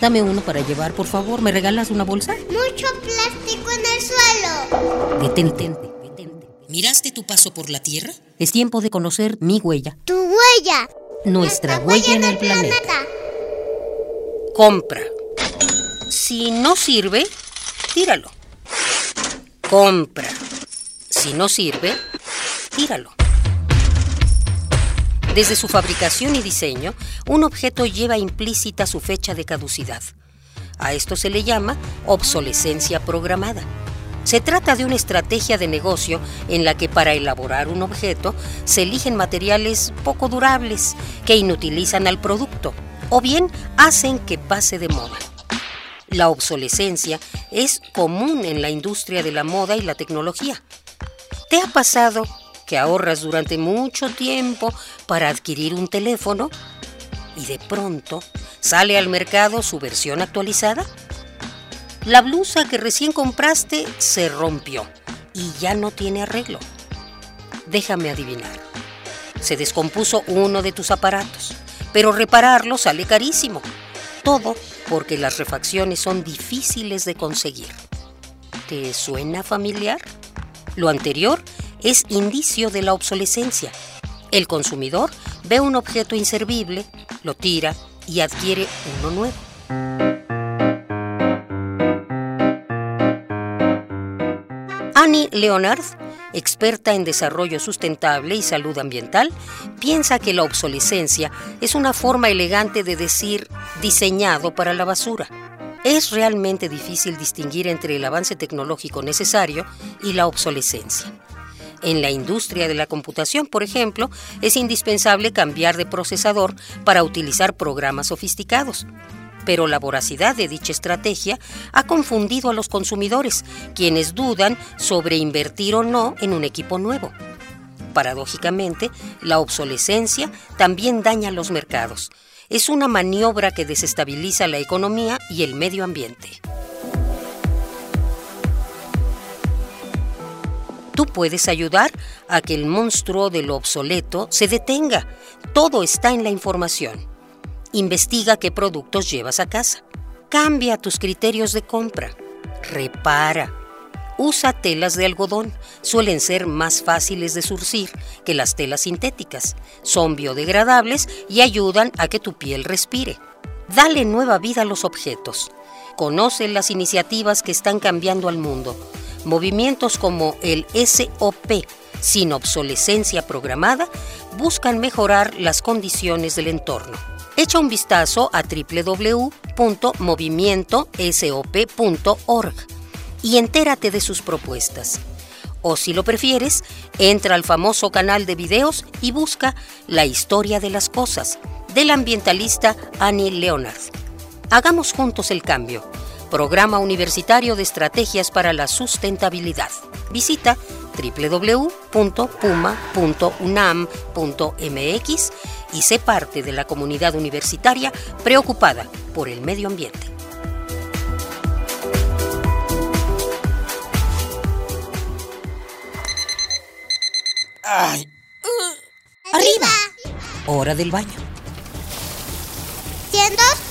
Dame uno para llevar, por favor. ¿Me regalas una bolsa? Mucho plástico en el suelo. Detente, detente. ¿Miraste tu paso por la Tierra? Es tiempo de conocer mi huella. Tu huella. Nuestra huella en el planeta. Compra. Si no sirve, tíralo. Compra. Si no sirve, tíralo. Desde su fabricación y diseño, un objeto lleva implícita su fecha de caducidad. A esto se le llama obsolescencia programada. Se trata de una estrategia de negocio en la que para elaborar un objeto se eligen materiales poco durables que inutilizan al producto o bien hacen que pase de moda. La obsolescencia es común en la industria de la moda y la tecnología. ¿Te ha pasado que ahorras durante mucho tiempo para adquirir un teléfono y de pronto sale al mercado su versión actualizada? La blusa que recién compraste se rompió y ya no tiene arreglo. Déjame adivinar. Se descompuso uno de tus aparatos, pero repararlo sale carísimo. Todo porque las refacciones son difíciles de conseguir. ¿Te suena familiar? Lo anterior es indicio de la obsolescencia. El consumidor ve un objeto inservible, lo tira y adquiere uno nuevo. Annie Leonard, experta en desarrollo sustentable y salud ambiental, piensa que la obsolescencia es una forma elegante de decir diseñado para la basura. Es realmente difícil distinguir entre el avance tecnológico necesario y la obsolescencia. En la industria de la computación, por ejemplo, es indispensable cambiar de procesador para utilizar programas sofisticados. Pero la voracidad de dicha estrategia ha confundido a los consumidores, quienes dudan sobre invertir o no en un equipo nuevo. Paradójicamente, la obsolescencia también daña los mercados. Es una maniobra que desestabiliza la economía y el medio ambiente. Tú puedes ayudar a que el monstruo de lo obsoleto se detenga. Todo está en la información. Investiga qué productos llevas a casa. Cambia tus criterios de compra. Repara. Usa telas de algodón. Suelen ser más fáciles de surcir que las telas sintéticas. Son biodegradables y ayudan a que tu piel respire. Dale nueva vida a los objetos. Conoce las iniciativas que están cambiando al mundo Movimientos como el SOP, sin obsolescencia programada, buscan mejorar las condiciones del entorno. Echa un vistazo a www.movimientosop.org y entérate de sus propuestas. O si lo prefieres, entra al famoso canal de videos y busca La historia de las cosas del ambientalista Annie Leonard. Hagamos juntos el cambio Programa Universitario de Estrategias para la Sustentabilidad. Visita www.puma.unam.mx y sé parte de la comunidad universitaria preocupada por el medio ambiente. ¡Ay! ¡Arriba! Hora del baño.